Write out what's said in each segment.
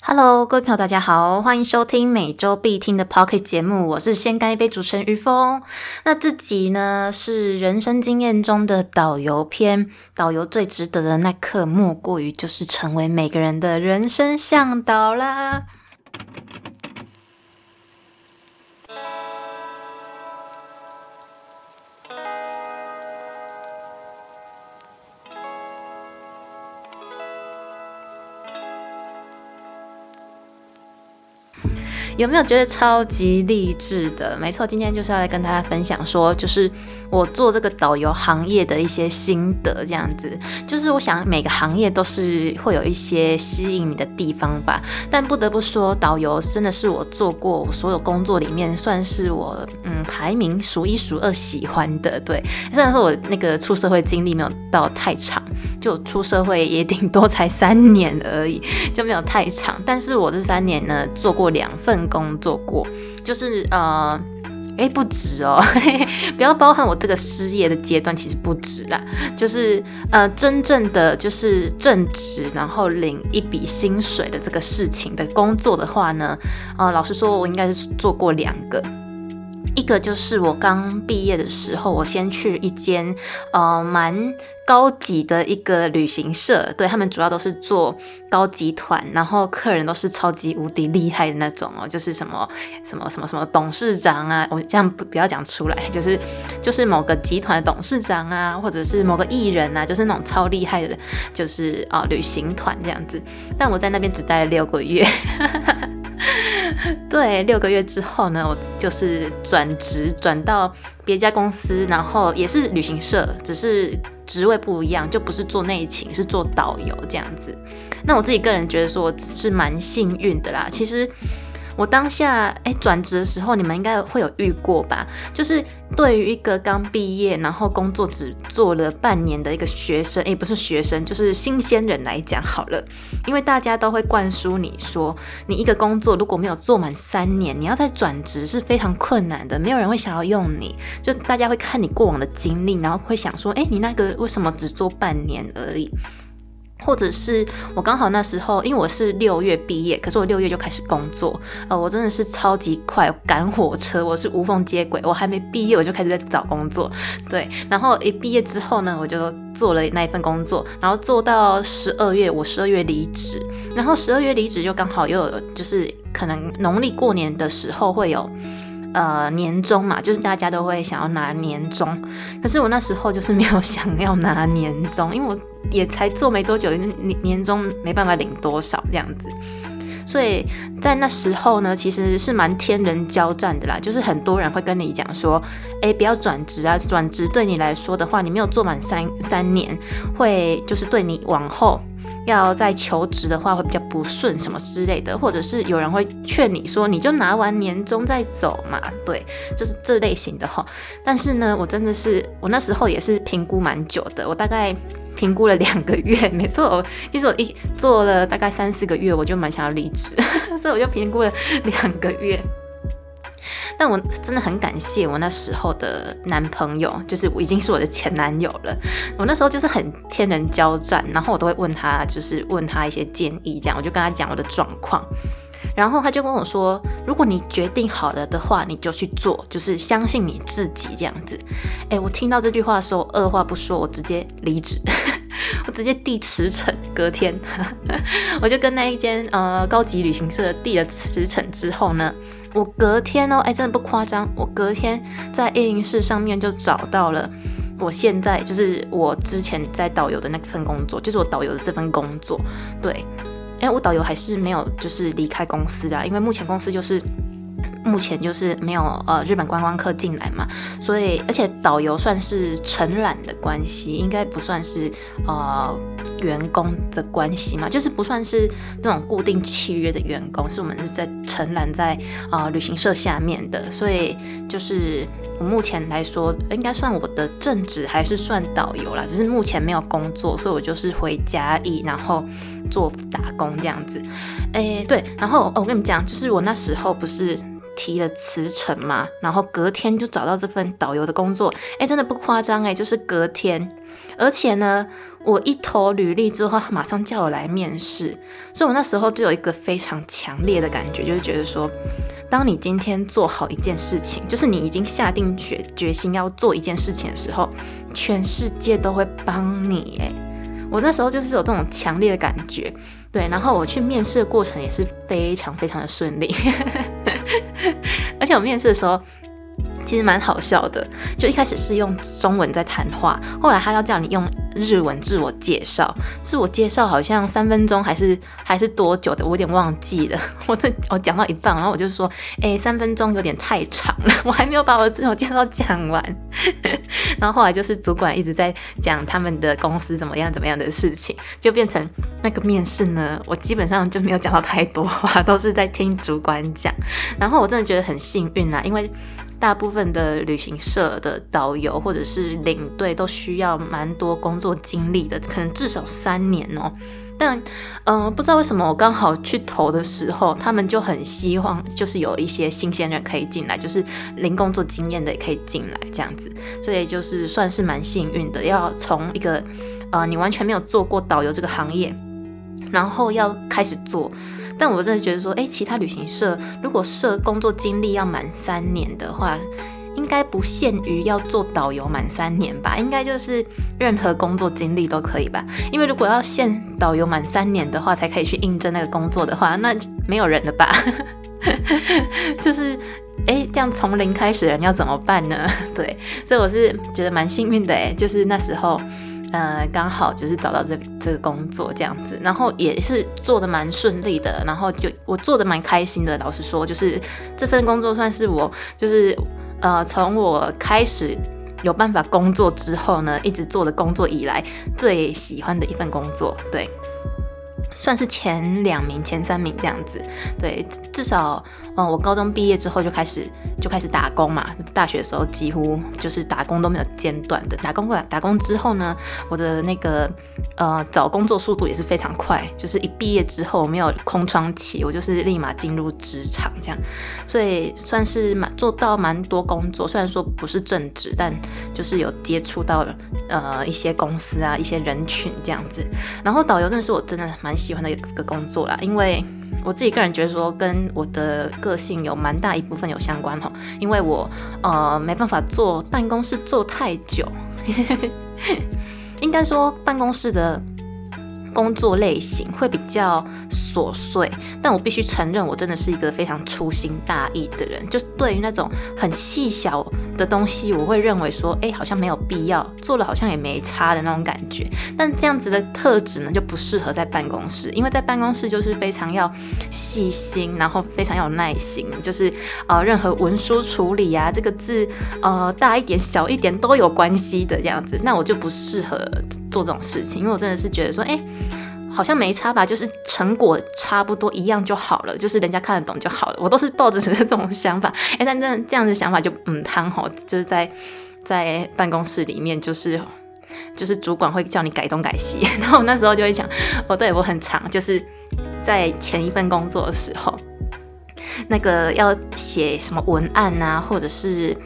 Hello，各位朋友，大家好，欢迎收听每周必听的 Pocket 节目，我是先干一杯主持人于峰。那这集呢是人生经验中的导游篇，导游最值得的那刻，莫过于就是成为每个人的人生向导啦。有没有觉得超级励志的？没错，今天就是要来跟大家分享，说就是我做这个导游行业的一些心得，这样子。就是我想每个行业都是会有一些吸引你的地方吧。但不得不说，导游真的是我做过所有工作里面，算是我嗯排名数一数二喜欢的。对，虽然说我那个出社会经历没有到太长，就出社会也顶多才三年而已，就没有太长。但是我这三年呢，做过两份。工作过，就是呃，哎，不止哦，不要包含我这个失业的阶段，其实不止啦。就是呃，真正的就是正职，然后领一笔薪水的这个事情的工作的话呢，呃，老实说，我应该是做过两个。一个就是我刚毕业的时候，我先去一间呃蛮高级的一个旅行社，对他们主要都是做高级团，然后客人都是超级无敌厉害的那种哦，就是什么什么什么什么董事长啊，我这样不不要讲出来，就是就是某个集团的董事长啊，或者是某个艺人啊，就是那种超厉害的，就是啊旅行团这样子。但我在那边只待了六个月。对，六个月之后呢，我就是转职转到别家公司，然后也是旅行社，只是职位不一样，就不是做内勤，是做导游这样子。那我自己个人觉得说我是蛮幸运的啦，其实。我当下哎转职的时候，你们应该会有遇过吧？就是对于一个刚毕业，然后工作只做了半年的一个学生，哎，不是学生，就是新鲜人来讲好了。因为大家都会灌输你说，你一个工作如果没有做满三年，你要再转职是非常困难的，没有人会想要用你。就大家会看你过往的经历，然后会想说，哎，你那个为什么只做半年而已？或者是我刚好那时候，因为我是六月毕业，可是我六月就开始工作，呃，我真的是超级快赶火车，我是无缝接轨，我还没毕业我就开始在找工作，对，然后一毕业之后呢，我就做了那一份工作，然后做到十二月，我十二月离职，然后十二月离职就刚好又就是可能农历过年的时候会有。呃，年终嘛，就是大家都会想要拿年终，可是我那时候就是没有想要拿年终，因为我也才做没多久，年年终没办法领多少这样子，所以在那时候呢，其实是蛮天人交战的啦，就是很多人会跟你讲说，哎，不要转职啊，转职对你来说的话，你没有做满三三年，会就是对你往后。要在求职的话会比较不顺什么之类的，或者是有人会劝你说，你就拿完年终再走嘛，对，就是这类型的哈。但是呢，我真的是我那时候也是评估蛮久的，我大概评估了两个月，没错，其实我一做了大概三四个月，我就蛮想要离职，所以我就评估了两个月。但我真的很感谢我那时候的男朋友，就是我已经是我的前男友了。我那时候就是很天人交战，然后我都会问他，就是问他一些建议，这样我就跟他讲我的状况，然后他就跟我说，如果你决定好了的话，你就去做，就是相信你自己这样子。哎，我听到这句话的时候，二话不说，我直接离职，我直接递辞呈。隔天，我就跟那一间呃高级旅行社递了辞呈之后呢。我隔天哦，哎，真的不夸张，我隔天在 A 零四上面就找到了，我现在就是我之前在导游的那份工作，就是我导游的这份工作。对，哎，我导游还是没有就是离开公司的，因为目前公司就是目前就是没有呃日本观光客进来嘛，所以而且导游算是承揽的关系，应该不算是呃。员工的关系嘛，就是不算是那种固定契约的员工，是我们是在承揽在啊旅行社下面的，所以就是我目前来说应该算我的正职还是算导游啦，只是目前没有工作，所以我就是回家义，然后做打工这样子。哎，对，然后哦我跟你们讲，就是我那时候不是提了辞呈嘛，然后隔天就找到这份导游的工作，哎，真的不夸张哎，就是隔天。而且呢，我一投履历之后，他马上叫我来面试，所以我那时候就有一个非常强烈的感觉，就是觉得说，当你今天做好一件事情，就是你已经下定决决心要做一件事情的时候，全世界都会帮你。诶，我那时候就是有这种强烈的感觉，对，然后我去面试的过程也是非常非常的顺利，而且我面试的时候。其实蛮好笑的，就一开始是用中文在谈话，后来他要叫你用日文自我介绍，自我介绍好像三分钟还是还是多久的，我有点忘记了。我这我讲到一半，然后我就说，哎，三分钟有点太长了，我还没有把我自我介绍讲完。然后后来就是主管一直在讲他们的公司怎么样怎么样的事情，就变成那个面试呢，我基本上就没有讲到太多话，都是在听主管讲。然后我真的觉得很幸运啊，因为。大部分的旅行社的导游或者是领队都需要蛮多工作经历的，可能至少三年哦。但，嗯，不知道为什么我刚好去投的时候，他们就很希望就是有一些新鲜人可以进来，就是零工作经验的也可以进来这样子。所以就是算是蛮幸运的，要从一个呃你完全没有做过导游这个行业，然后要开始做。但我真的觉得说，哎，其他旅行社如果设工作经历要满三年的话，应该不限于要做导游满三年吧？应该就是任何工作经历都可以吧？因为如果要限导游满三年的话，才可以去应征那个工作的话，那没有人了吧？就是，哎，这样从零开始人要怎么办呢？对，所以我是觉得蛮幸运的，哎，就是那时候。呃，刚好就是找到这这个工作这样子，然后也是做的蛮顺利的，然后就我做的蛮开心的。老实说，就是这份工作算是我就是呃从我开始有办法工作之后呢，一直做的工作以来最喜欢的一份工作，对。算是前两名、前三名这样子，对，至少，嗯，我高中毕业之后就开始就开始打工嘛，大学的时候几乎就是打工都没有间断的。打工过来，打工之后呢，我的那个呃找工作速度也是非常快，就是一毕业之后没有空窗期，我就是立马进入职场这样，所以算是蛮做到蛮多工作，虽然说不是正职，但就是有接触到呃一些公司啊、一些人群这样子。然后导游真的是我真的蛮。喜欢的一个工作啦，因为我自己个人觉得说，跟我的个性有蛮大一部分有相关哈。因为我呃没办法坐办公室坐太久，应该说办公室的工作类型会比较琐碎，但我必须承认，我真的是一个非常粗心大意的人，就对于那种很细小。的东西，我会认为说，哎，好像没有必要做了，好像也没差的那种感觉。但这样子的特质呢，就不适合在办公室，因为在办公室就是非常要细心，然后非常有耐心，就是呃，任何文书处理呀，这个字呃大一点、小一点都有关系的这样子。那我就不适合做这种事情，因为我真的是觉得说，哎。好像没差吧，就是成果差不多一样就好了，就是人家看得懂就好了。我都是抱着这种想法，哎，但这这样的想法就嗯，汤吼，就是在在办公室里面，就是就是主管会叫你改东改西，然后那时候就会讲，哦，对我很长，就是在前一份工作的时候，那个要写什么文案啊，或者是。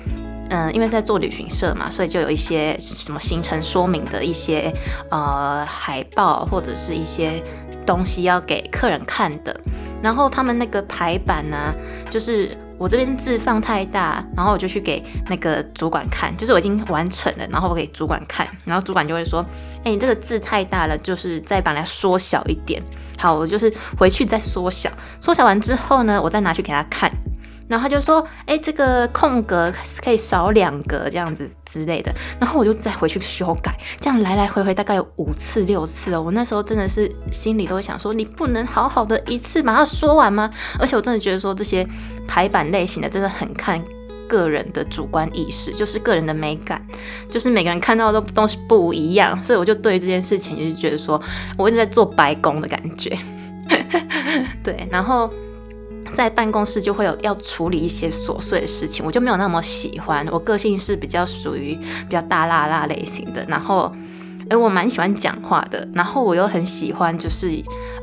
嗯，因为在做旅行社嘛，所以就有一些什么行程说明的一些呃海报或者是一些东西要给客人看的。然后他们那个排版呢，就是我这边字放太大，然后我就去给那个主管看，就是我已经完成了，然后我给主管看，然后主管就会说：“哎，你这个字太大了，就是再把它缩小一点。”好，我就是回去再缩小，缩小完之后呢，我再拿去给他看。然后他就说：“哎，这个空格可以少两格，这样子之类的。”然后我就再回去修改，这样来来回回大概有五次六次哦。我那时候真的是心里都会想说：“你不能好好的一次把它说完吗？”而且我真的觉得说这些排版类型的真的很看个人的主观意识，就是个人的美感，就是每个人看到的东西不一样。所以我就对这件事情就是觉得说，我一直在做白工的感觉。对，然后。在办公室就会有要处理一些琐碎的事情，我就没有那么喜欢。我个性是比较属于比较大辣辣类型的，然后，哎，我蛮喜欢讲话的，然后我又很喜欢就是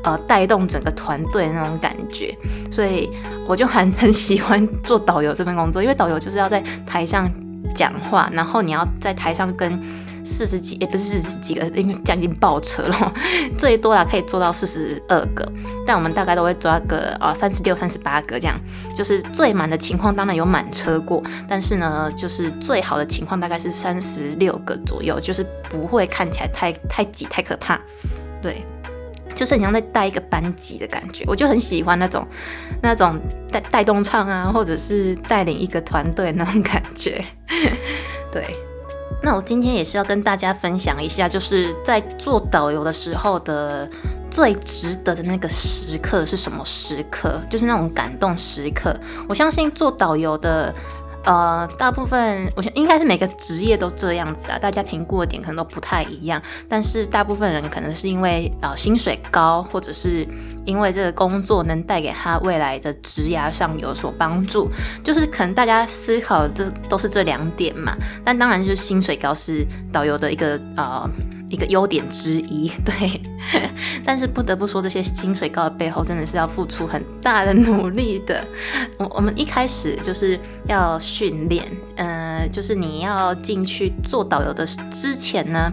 呃带动整个团队那种感觉，所以我就很很喜欢做导游这份工作，因为导游就是要在台上讲话，然后你要在台上跟四十几，也不是四十几个，因为将近爆车了，最多啦可以做到四十二个，但我们大概都会抓个啊三十六、三十八个这样，就是最满的情况当然有满车过，但是呢，就是最好的情况大概是三十六个左右，就是不会看起来太太挤、太可怕，对。就是很像在带一个班级的感觉，我就很喜欢那种那种带带动唱啊，或者是带领一个团队那种感觉。对，那我今天也是要跟大家分享一下，就是在做导游的时候的最值得的那个时刻是什么时刻？就是那种感动时刻。我相信做导游的。呃，大部分我想应该是每个职业都这样子啊，大家评估的点可能都不太一样，但是大部分人可能是因为呃薪水高，或者是因为这个工作能带给他未来的职涯上有所帮助，就是可能大家思考的都是这两点嘛。但当然就是薪水高是导游的一个呃。一个优点之一，对，但是不得不说，这些薪水高的背后，真的是要付出很大的努力的。我我们一开始就是要训练，呃，就是你要进去做导游的之前呢。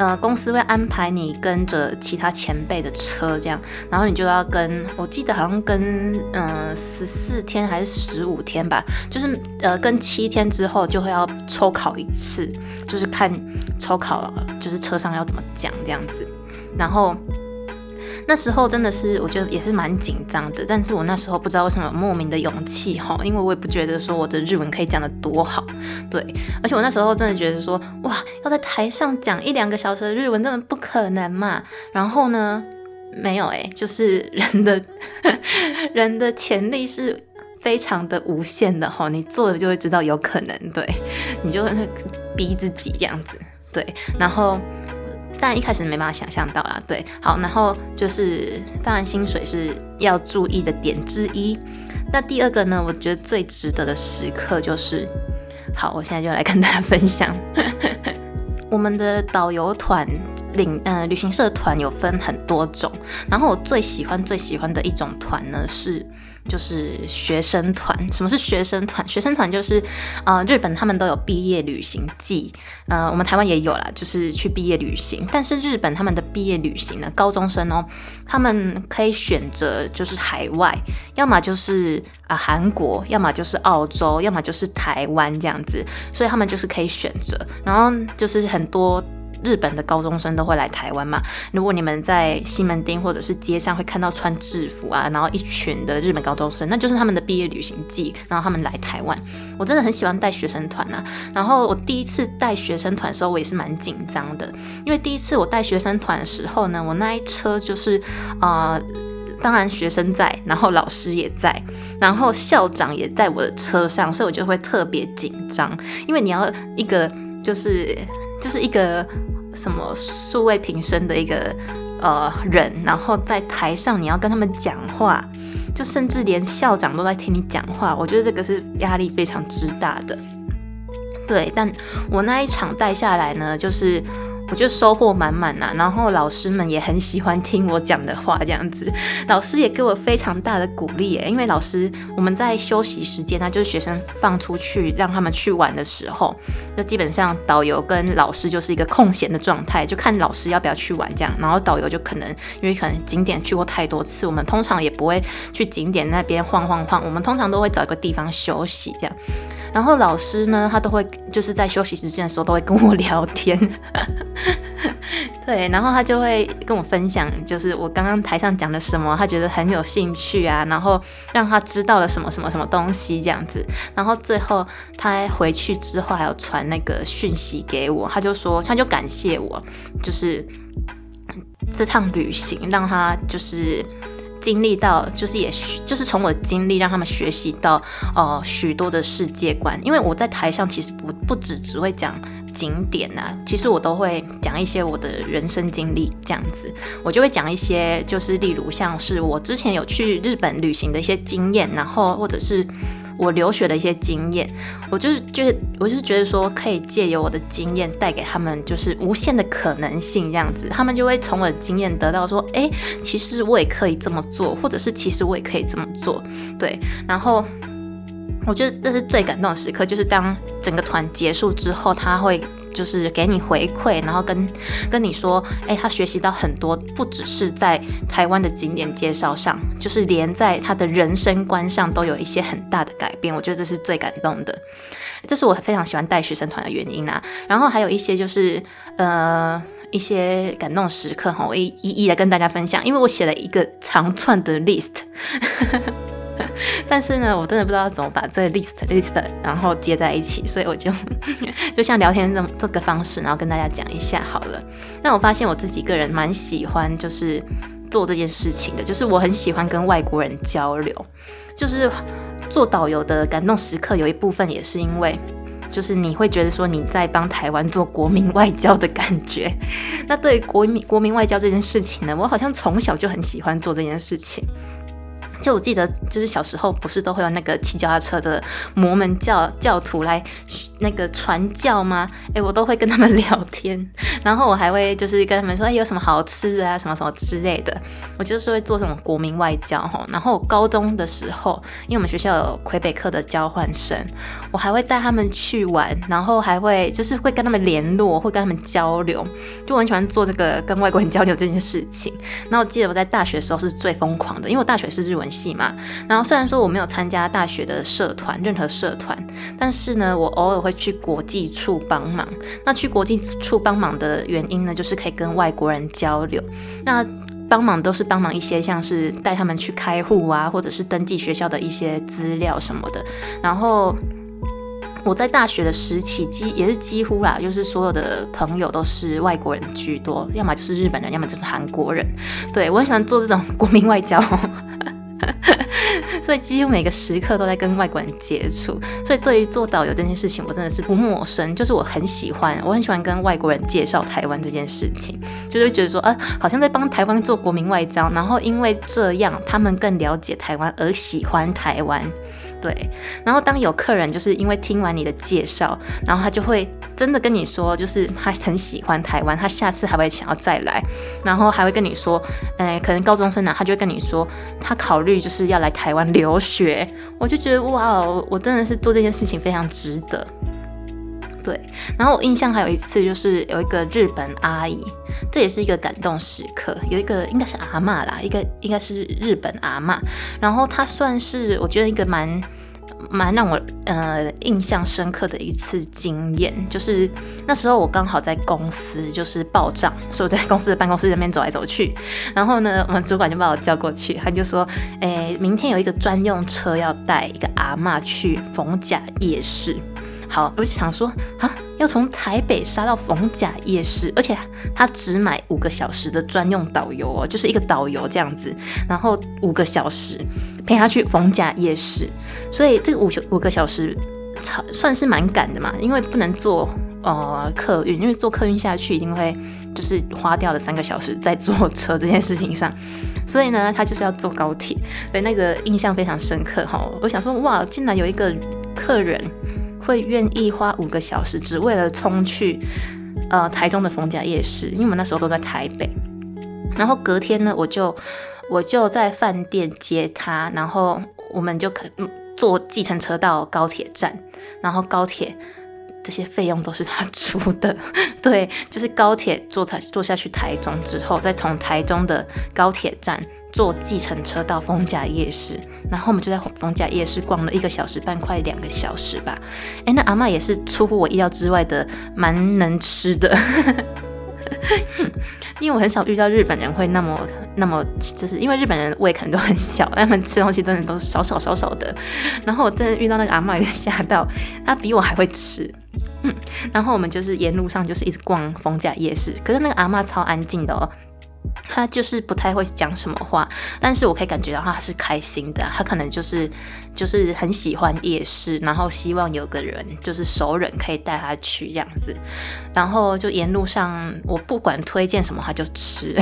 呃，公司会安排你跟着其他前辈的车，这样，然后你就要跟，我记得好像跟，嗯，十四天还是十五天吧，就是呃，跟七天之后就会要抽考一次，就是看抽考，就是车上要怎么讲这样子，然后。那时候真的是，我觉得也是蛮紧张的，但是我那时候不知道为什么莫名的勇气哈，因为我也不觉得说我的日文可以讲得多好，对，而且我那时候真的觉得说，哇，要在台上讲一两个小时的日文，根本不可能嘛。然后呢，没有诶，就是人的 人的潜力是非常的无限的哈，你做了就会知道有可能，对，你就逼自己这样子，对，然后。但一开始没办法想象到啦，对，好，然后就是当然薪水是要注意的点之一。那第二个呢，我觉得最值得的时刻就是，好，我现在就来跟大家分享，我们的导游团领呃旅行社团有分很多种，然后我最喜欢最喜欢的一种团呢是。就是学生团，什么是学生团？学生团就是，呃，日本他们都有毕业旅行季，呃，我们台湾也有啦，就是去毕业旅行。但是日本他们的毕业旅行呢，高中生哦，他们可以选择就是海外，要么就是啊韩国，要么就是澳洲，要么就是台湾这样子，所以他们就是可以选择，然后就是很多。日本的高中生都会来台湾嘛？如果你们在西门町或者是街上会看到穿制服啊，然后一群的日本高中生，那就是他们的毕业旅行季，然后他们来台湾。我真的很喜欢带学生团啊。然后我第一次带学生团的时候，我也是蛮紧张的，因为第一次我带学生团的时候呢，我那一车就是啊，当然学生在，然后老师也在，然后校长也在我的车上，所以我就会特别紧张，因为你要一个就是就是一个。什么数位平生的一个呃人，然后在台上你要跟他们讲话，就甚至连校长都在听你讲话，我觉得这个是压力非常之大的。对，但我那一场带下来呢，就是。我就收获满满呐，然后老师们也很喜欢听我讲的话，这样子，老师也给我非常大的鼓励耶。因为老师我们在休息时间，那就是学生放出去让他们去玩的时候，就基本上导游跟老师就是一个空闲的状态，就看老师要不要去玩这样。然后导游就可能因为可能景点去过太多次，我们通常也不会去景点那边晃晃晃，我们通常都会找一个地方休息这样。然后老师呢，他都会就是在休息时间的时候都会跟我聊天。对，然后他就会跟我分享，就是我刚刚台上讲的什么，他觉得很有兴趣啊，然后让他知道了什么什么什么东西这样子，然后最后他回去之后还有传那个讯息给我，他就说他就感谢我，就是这趟旅行让他就是。经历到就是也就是从我的经历让他们学习到呃许多的世界观，因为我在台上其实不不只只会讲景点啊，其实我都会讲一些我的人生经历这样子，我就会讲一些就是例如像是我之前有去日本旅行的一些经验，然后或者是。我留学的一些经验，我就是就是，我就是觉得说，可以借由我的经验带给他们，就是无限的可能性这样子，他们就会从我的经验得到说，哎，其实我也可以这么做，或者是其实我也可以这么做，对，然后我觉得这是最感动的时刻，就是当整个团结束之后，他会就是给你回馈，然后跟跟你说，哎，他学习到很多，不只是在台湾的景点介绍上，就是连在他的人生观上都有一些很大的改变。我觉得这是最感动的，这是我非常喜欢带学生团的原因啊。然后还有一些就是呃一些感动时刻哈，我一一一来跟大家分享，因为我写了一个长串的 list。但是呢，我真的不知道怎么把这 list list 然后接在一起，所以我就 就像聊天这这个方式，然后跟大家讲一下好了。那我发现我自己个人蛮喜欢就是做这件事情的，就是我很喜欢跟外国人交流，就是做导游的感动时刻有一部分也是因为，就是你会觉得说你在帮台湾做国民外交的感觉。那对于国民国民外交这件事情呢，我好像从小就很喜欢做这件事情。就我记得，就是小时候不是都会有那个骑脚踏车的摩门教教徒来那个传教吗？哎，我都会跟他们聊天，然后我还会就是跟他们说，哎，有什么好吃的啊，什么什么之类的。我就是会做这种国民外交哈。然后高中的时候，因为我们学校有魁北克的交换生，我还会带他们去玩，然后还会就是会跟他们联络，会跟他们交流，就我很喜欢做这个跟外国人交流这件事情。然后我记得我在大学的时候是最疯狂的，因为我大学是日文。戏嘛，然后虽然说我没有参加大学的社团，任何社团，但是呢，我偶尔会去国际处帮忙。那去国际处帮忙的原因呢，就是可以跟外国人交流。那帮忙都是帮忙一些，像是带他们去开户啊，或者是登记学校的一些资料什么的。然后我在大学的时期，几也是几乎啦，就是所有的朋友都是外国人居多，要么就是日本人，要么就是韩国人。对我很喜欢做这种国民外交。所以几乎每个时刻都在跟外国人接触，所以对于做导游这件事情，我真的是不陌生。就是我很喜欢，我很喜欢跟外国人介绍台湾这件事情，就是觉得说，啊，好像在帮台湾做国民外交，然后因为这样，他们更了解台湾而喜欢台湾。对，然后当有客人就是因为听完你的介绍，然后他就会真的跟你说，就是他很喜欢台湾，他下次还会想要再来，然后还会跟你说，哎，可能高中生呢，他就会跟你说，他考虑就是要来台湾留学。我就觉得哇，我真的是做这件事情非常值得。对，然后我印象还有一次就是有一个日本阿姨，这也是一个感动时刻，有一个应该是阿妈啦，一个应该是日本阿妈，然后她算是我觉得一个蛮。蛮让我呃印象深刻的一次经验，就是那时候我刚好在公司就是报账，所以我在公司的办公室那边走来走去，然后呢，我们主管就把我叫过去，他就说，哎，明天有一个专用车要带一个阿嬷去逢甲夜市。好，我就想说啊，要从台北杀到逢甲夜市，而且他只买五个小时的专用导游哦，就是一个导游这样子，然后五个小时陪他去逢甲夜市，所以这个五五个小时算是蛮赶的嘛，因为不能坐呃客运，因为坐客运下去一定会就是花掉了三个小时在坐车这件事情上，所以呢，他就是要坐高铁，所以那个印象非常深刻哈。我想说，哇，竟然有一个客人。会愿意花五个小时，只为了冲去呃台中的逢甲夜市，因为我们那时候都在台北。然后隔天呢，我就我就在饭店接他，然后我们就可坐计程车到高铁站，然后高铁这些费用都是他出的。对，就是高铁坐台坐下去台中之后，再从台中的高铁站。坐计程车到丰甲夜市，然后我们就在丰甲夜市逛了一个小时半，快两个小时吧。哎，那阿妈也是出乎我意料之外的，蛮能吃的。因为我很少遇到日本人会那么那么，就是因为日本人胃可能都很小，他们吃东西真的都少少少少的。然后我真的遇到那个阿妈，也吓到，他比我还会吃。嗯，然后我们就是沿路上就是一直逛丰甲夜市，可是那个阿妈超安静的哦。他就是不太会讲什么话，但是我可以感觉到他是开心的。他可能就是就是很喜欢夜市，然后希望有个人就是熟人可以带他去这样子。然后就沿路上，我不管推荐什么，他就吃，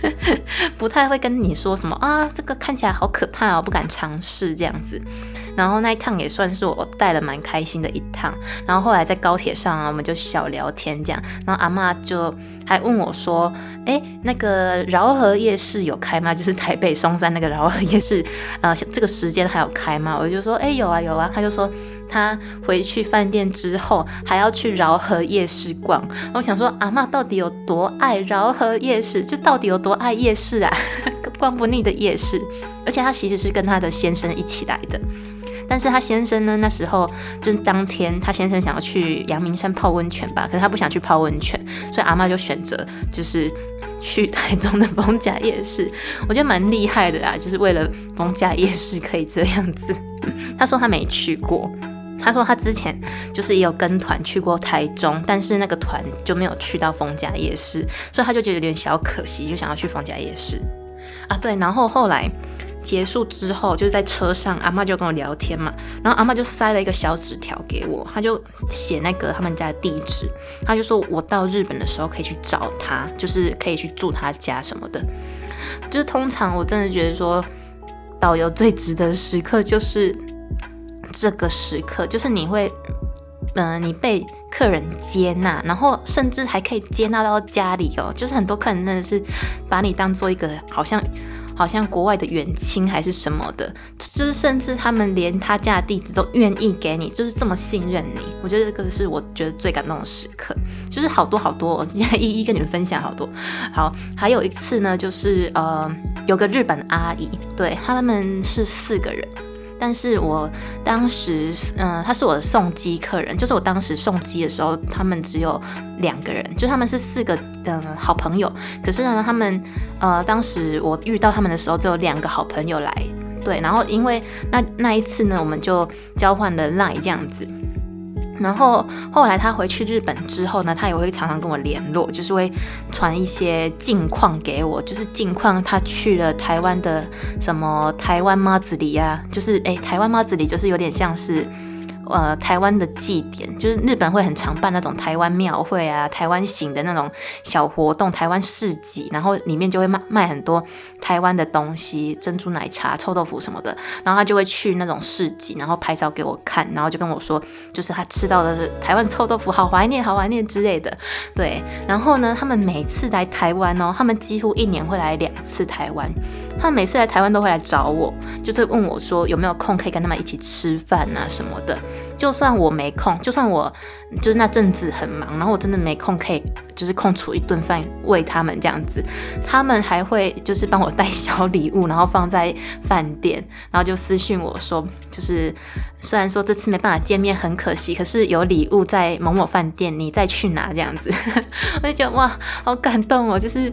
不太会跟你说什么啊，这个看起来好可怕哦，不敢尝试这样子。然后那一趟也算是我带了蛮开心的一趟。然后后来在高铁上啊，我们就小聊天这样。然后阿妈就还问我说：“哎，那个饶河夜市有开吗？就是台北松山那个饶河夜市，呃，这个时间还有开吗？”我就说：“哎，有啊，有啊。”他就说他回去饭店之后还要去饶河夜市逛。我想说，阿妈到底有多爱饶河夜市？就到底有多爱夜市啊？逛不腻的夜市。而且他其实是跟他的先生一起来的。但是他先生呢？那时候就是当天，他先生想要去阳明山泡温泉吧，可是他不想去泡温泉，所以阿妈就选择就是去台中的逢甲夜市。我觉得蛮厉害的啦，就是为了逢甲夜市可以这样子。他说他没去过，他说他之前就是也有跟团去过台中，但是那个团就没有去到逢甲夜市，所以他就觉得有点小可惜，就想要去逢甲夜市啊。对，然后后来。结束之后，就是在车上，阿妈就跟我聊天嘛，然后阿妈就塞了一个小纸条给我，他就写那个他们家的地址，他就说我到日本的时候可以去找他，就是可以去住他家什么的。就是通常我真的觉得说，导游最值得时刻就是这个时刻，就是你会，嗯，你被客人接纳，然后甚至还可以接纳到家里哦，就是很多客人真的是把你当做一个好像。好像国外的远亲还是什么的，就是甚至他们连他家的地址都愿意给你，就是这么信任你。我觉得这个是我觉得最感动的时刻，就是好多好多，我今天一一跟你们分享好多。好，还有一次呢，就是呃，有个日本阿姨，对他们是四个人。但是我当时，嗯，他是我的送机客人，就是我当时送机的时候，他们只有两个人，就他们是四个嗯好朋友。可是呢，他们，呃，当时我遇到他们的时候，只有两个好朋友来，对，然后因为那那一次呢，我们就交换了赖这样子。然后后来他回去日本之后呢，他也会常常跟我联络，就是会传一些近况给我，就是近况他去了台湾的什么台湾妈子里啊，就是诶，台湾妈子里就是有点像是。呃，台湾的祭典就是日本会很常办那种台湾庙会啊，台湾型的那种小活动，台湾市集，然后里面就会卖卖很多台湾的东西，珍珠奶茶、臭豆腐什么的。然后他就会去那种市集，然后拍照给我看，然后就跟我说，就是他吃到的是台湾臭豆腐，好怀念，好怀念之类的。对，然后呢，他们每次来台湾哦，他们几乎一年会来两次台湾，他们每次来台湾都会来找我，就是问我说有没有空可以跟他们一起吃饭啊什么的。就算我没空，就算我就是那阵子很忙，然后我真的没空，可以就是空出一顿饭喂他们这样子，他们还会就是帮我带小礼物，然后放在饭店，然后就私信我说，就是虽然说这次没办法见面，很可惜，可是有礼物在某某饭店，你再去拿这样子，我就觉得哇，好感动哦，就是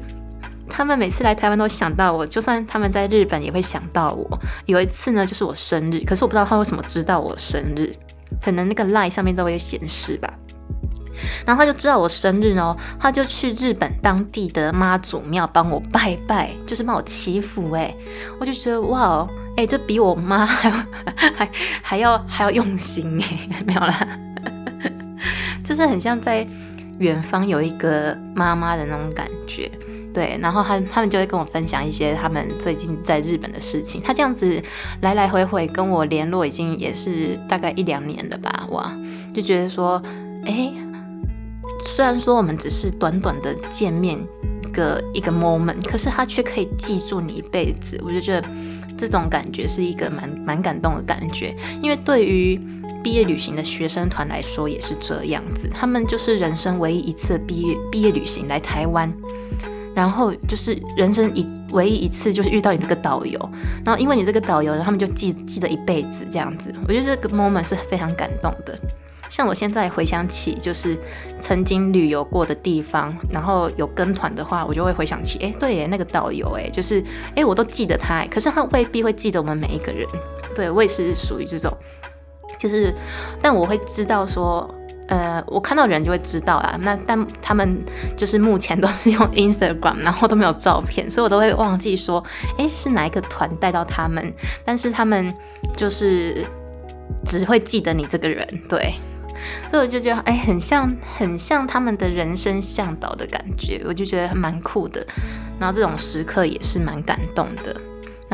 他们每次来台湾都想到我，就算他们在日本也会想到我。有一次呢，就是我生日，可是我不知道他为什么知道我生日。可能那个 line 上面都会显示吧，然后他就知道我生日哦，他就去日本当地的妈祖庙帮我拜拜，就是帮我祈福哎，我就觉得哇哦，哎，这比我妈还 还还要还要用心哎，没有啦，就是很像在远方有一个妈妈的那种感觉。对，然后他他们就会跟我分享一些他们最近在日本的事情。他这样子来来回回跟我联络，已经也是大概一两年了吧？哇，就觉得说，哎，虽然说我们只是短短的见面个一个 moment，可是他却可以记住你一辈子。我就觉得这种感觉是一个蛮蛮感动的感觉，因为对于毕业旅行的学生团来说也是这样子，他们就是人生唯一一次毕业毕业旅行来台湾。然后就是人生一唯一一次，就是遇到你这个导游，然后因为你这个导游，然后他们就记记得一辈子这样子。我觉得这个 moment 是非常感动的。像我现在回想起，就是曾经旅游过的地方，然后有跟团的话，我就会回想起，哎，对耶，那个导游，哎，就是，哎，我都记得他，可是他未必会记得我们每一个人。对我也是属于这种，就是，但我会知道说。呃，我看到人就会知道啊。那但他们就是目前都是用 Instagram，然后都没有照片，所以我都会忘记说，哎，是哪一个团带到他们。但是他们就是只会记得你这个人，对。所以我就觉得，哎，很像很像他们的人生向导的感觉，我就觉得蛮酷的。然后这种时刻也是蛮感动的。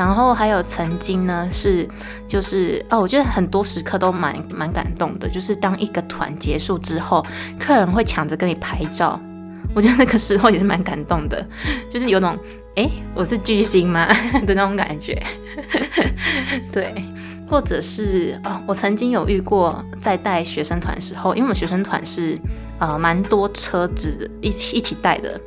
然后还有曾经呢，是就是哦，我觉得很多时刻都蛮蛮感动的，就是当一个团结束之后，客人会抢着跟你拍照，我觉得那个时候也是蛮感动的，就是有种哎，我是巨星吗？的那种感觉，对，或者是哦，我曾经有遇过在带学生团时候，因为我们学生团是呃蛮多车子一起一起带的。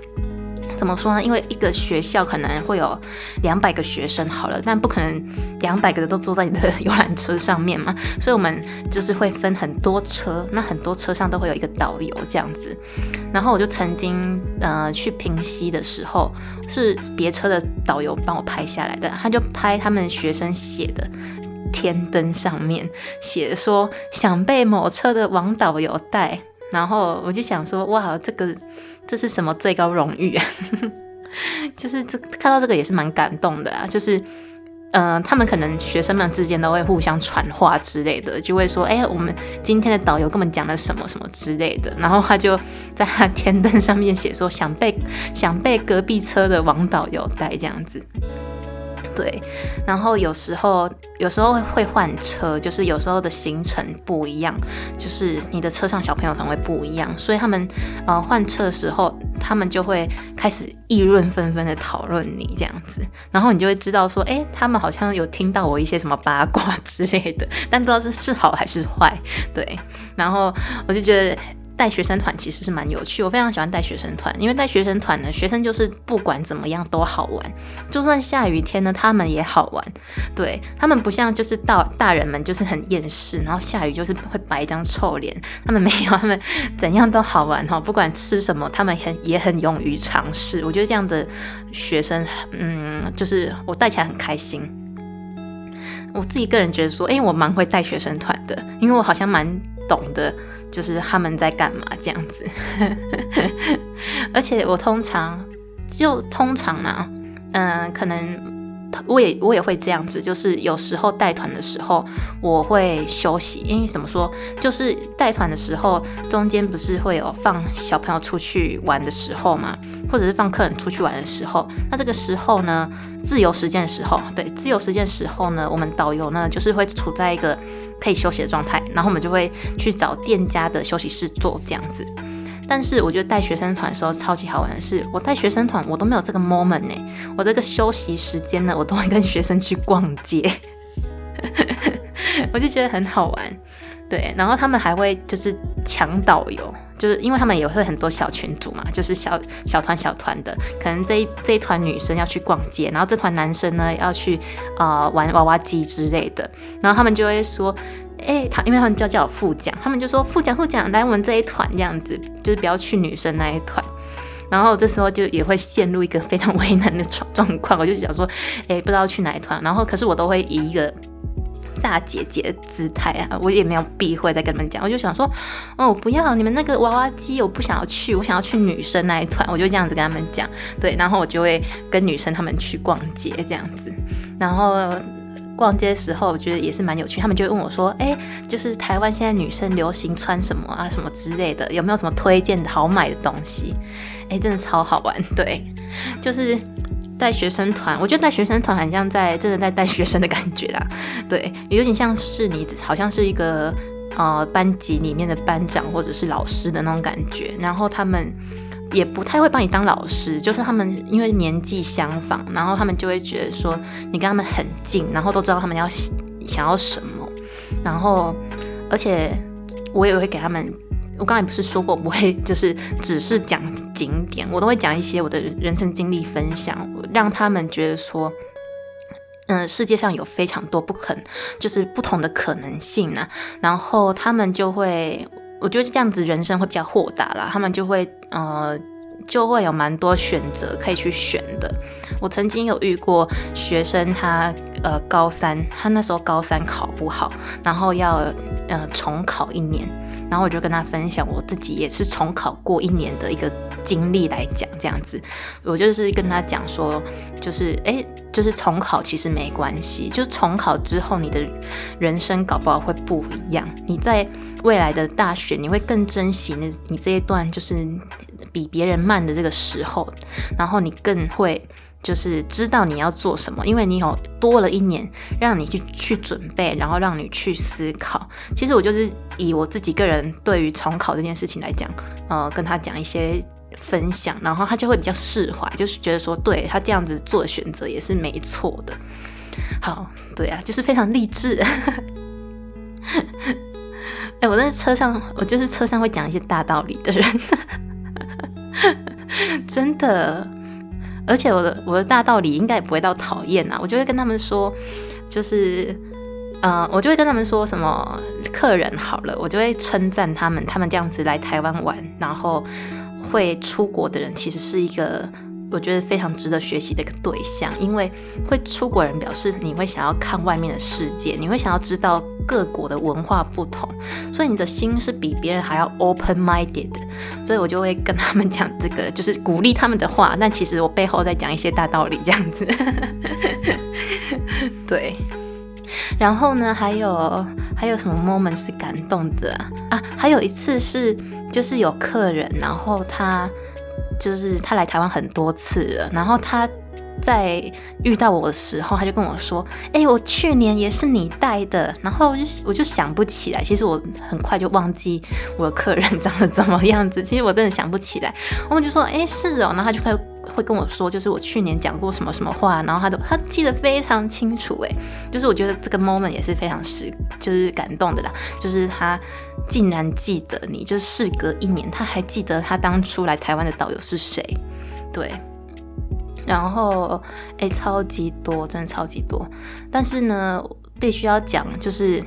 怎么说呢？因为一个学校可能会有两百个学生，好了，但不可能两百个都坐在你的游览车上面嘛，所以我们就是会分很多车，那很多车上都会有一个导游这样子。然后我就曾经呃去平溪的时候，是别车的导游帮我拍下来的，他就拍他们学生写的天灯上面写说想被某车的王导游带，然后我就想说哇，这个。这是什么最高荣誉啊？就是这看到这个也是蛮感动的啊。就是，嗯，他们可能学生们之间都会互相传话之类的，就会说，哎，我们今天的导游跟我们讲了什么什么之类的。然后他就在他天灯上面写说，想被想被隔壁车的王导游带这样子。对，然后有时候有时候会换车，就是有时候的行程不一样，就是你的车上小朋友可能会不一样，所以他们呃换车的时候，他们就会开始议论纷纷的讨论你这样子，然后你就会知道说，哎，他们好像有听到我一些什么八卦 之类的，但不知道是是好还是坏。对，然后我就觉得。带学生团其实是蛮有趣，我非常喜欢带学生团，因为带学生团呢，学生就是不管怎么样都好玩，就算下雨天呢，他们也好玩。对他们不像就是到大人们就是很厌世，然后下雨就是会摆一张臭脸，他们没有，他们怎样都好玩哈，不管吃什么，他们很也很勇于尝试。我觉得这样的学生，嗯，就是我带起来很开心。我自己个人觉得说，哎，我蛮会带学生团的，因为我好像蛮懂得。就是他们在干嘛这样子，而且我通常就通常呢，嗯，可能我也我也会这样子，就是有时候带团的时候我会休息，因为怎么说，就是带团的时候中间不是会有放小朋友出去玩的时候嘛，或者是放客人出去玩的时候，那这个时候呢，自由时间的时候，对，自由时间时候呢，我们导游呢就是会处在一个。可以休息的状态，然后我们就会去找店家的休息室做这样子。但是我觉得带学生团的时候超级好玩的是，我带学生团我都没有这个 moment 呢。我这个休息时间呢，我都会跟学生去逛街，我就觉得很好玩。对，然后他们还会就是抢导游。就是因为他们也会很多小群组嘛，就是小小团小团的，可能这一这一团女生要去逛街，然后这团男生呢要去呃玩娃娃机之类的，然后他们就会说，哎，他因为他们叫叫我副讲，他们就说副讲副讲来我们这一团这样子，就是不要去女生那一团，然后这时候就也会陷入一个非常为难的状状况，我就想说，哎，不知道去哪一团，然后可是我都会以一个。大姐姐的姿态啊，我也没有避讳在跟他们讲，我就想说，哦，不要你们那个娃娃机，我不想要去，我想要去女生那一团，我就这样子跟他们讲，对，然后我就会跟女生他们去逛街这样子，然后逛街的时候，我觉得也是蛮有趣，他们就会问我说，哎，就是台湾现在女生流行穿什么啊，什么之类的，有没有什么推荐的好买的东西？哎，真的超好玩，对，就是。带学生团，我觉得带学生团很像在真的在带学生的感觉啦，对，有点像是你好像是一个呃班级里面的班长或者是老师的那种感觉，然后他们也不太会帮你当老师，就是他们因为年纪相仿，然后他们就会觉得说你跟他们很近，然后都知道他们要想要什么，然后而且我也会给他们。我刚才不是说过不会，就是只是讲景点，我都会讲一些我的人生经历分享，让他们觉得说，嗯，世界上有非常多不可，就是不同的可能性呢。然后他们就会，我觉得这样子人生会比较豁达啦。他们就会，呃，就会有蛮多选择可以去选的。我曾经有遇过学生，他呃高三，他那时候高三考不好，然后要呃重考一年。然后我就跟他分享我自己也是重考过一年的一个经历来讲，这样子，我就是跟他讲说，就是哎，就是重考其实没关系，就是重考之后你的人生搞不好会不一样，你在未来的大学你会更珍惜你你这一段就是比别人慢的这个时候，然后你更会就是知道你要做什么，因为你有多了一年让你去去准备，然后让你去思考。其实我就是以我自己个人对于重考这件事情来讲，呃，跟他讲一些分享，然后他就会比较释怀，就是觉得说，对他这样子做选择也是没错的。好，对啊，就是非常励志。哎，我在车上，我就是车上会讲一些大道理的人，真的。而且我的我的大道理应该也不会到讨厌啊，我就会跟他们说，就是，呃，我就会跟他们说什么客人好了，我就会称赞他们，他们这样子来台湾玩，然后会出国的人，其实是一个。我觉得非常值得学习的一个对象，因为会出国人表示你会想要看外面的世界，你会想要知道各国的文化不同，所以你的心是比别人还要 open minded 的。所以我就会跟他们讲这个，就是鼓励他们的话，但其实我背后在讲一些大道理这样子。对，然后呢，还有还有什么 moment 是感动的啊？还有一次是就是有客人，然后他。就是他来台湾很多次了，然后他在遇到我的时候，他就跟我说：“哎，我去年也是你带的。”然后我就我就想不起来，其实我很快就忘记我的客人 长得怎么样子。其实我真的想不起来。我们就说：“哎，是哦。”然后他就开始。会跟我说，就是我去年讲过什么什么话，然后他都他记得非常清楚，哎，就是我觉得这个 moment 也是非常是就是感动的啦，就是他竟然记得你，就事隔一年，他还记得他当初来台湾的导游是谁，对，然后哎，超级多，真的超级多，但是呢，必须要讲，就是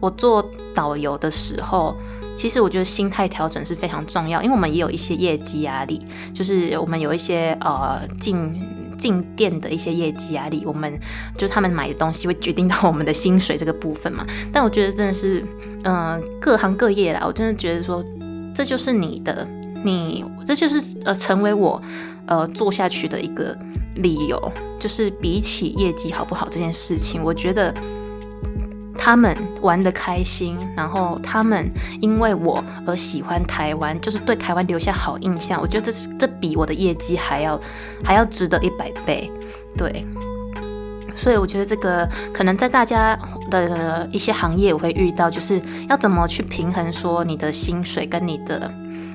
我做导游的时候。其实我觉得心态调整是非常重要，因为我们也有一些业绩压力，就是我们有一些呃进进店的一些业绩压力，我们就他们买的东西会决定到我们的薪水这个部分嘛。但我觉得真的是，嗯，各行各业啦，我真的觉得说，这就是你的，你这就是呃成为我呃做下去的一个理由，就是比起业绩好不好这件事情，我觉得。他们玩的开心，然后他们因为我而喜欢台湾，就是对台湾留下好印象。我觉得这是这比我的业绩还要还要值得一百倍，对。所以我觉得这个可能在大家的一些行业我会遇到，就是要怎么去平衡说你的薪水跟你的。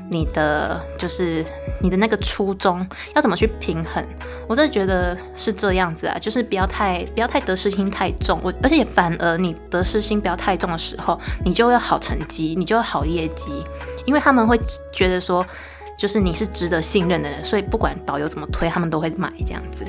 你的就是你的那个初衷要怎么去平衡？我真的觉得是这样子啊，就是不要太不要太得失心太重。我而且反而你得失心不要太重的时候，你就会好成绩，你就会好业绩，因为他们会觉得说，就是你是值得信任的人，所以不管导游怎么推，他们都会买这样子。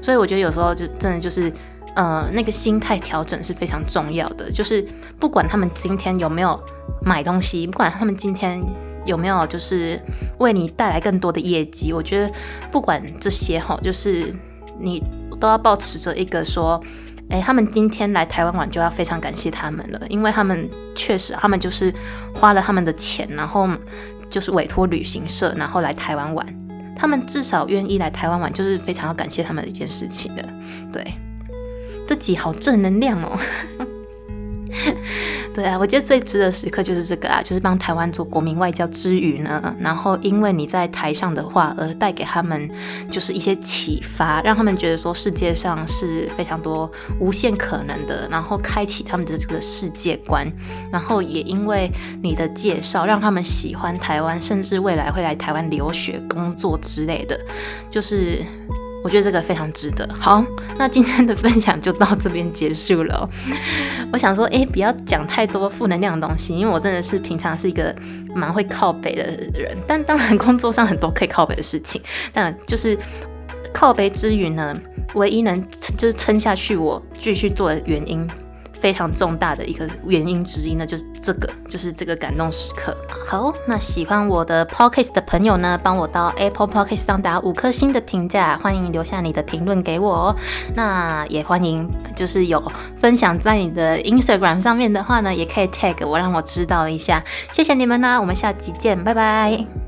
所以我觉得有时候就真的就是，呃，那个心态调整是非常重要的。就是不管他们今天有没有买东西，不管他们今天。有没有就是为你带来更多的业绩？我觉得不管这些哈，就是你都要保持着一个说，哎，他们今天来台湾玩就要非常感谢他们了，因为他们确实他们就是花了他们的钱，然后就是委托旅行社，然后来台湾玩，他们至少愿意来台湾玩，就是非常要感谢他们的一件事情的。对，这集好正能量哦。对啊，我觉得最值的时刻就是这个啊，就是帮台湾做国民外交之余呢，然后因为你在台上的话，而带给他们就是一些启发，让他们觉得说世界上是非常多无限可能的，然后开启他们的这个世界观，然后也因为你的介绍，让他们喜欢台湾，甚至未来会来台湾留学、工作之类的，就是。我觉得这个非常值得。好，那今天的分享就到这边结束了。我想说，哎，不要讲太多负能量的东西，因为我真的是平常是一个蛮会靠北的人。但当然，工作上很多可以靠北的事情，但就是靠北之余呢，唯一能就是撑下去我继续做的原因。非常重大的一个原因之一呢，就是这个，就是这个感动时刻。好，那喜欢我的 podcast 的朋友呢，帮我到 Apple Podcast 上打五颗星的评价，欢迎留下你的评论给我哦。那也欢迎，就是有分享在你的 Instagram 上面的话呢，也可以 tag 我，让我知道一下。谢谢你们啦，我们下集见，拜拜。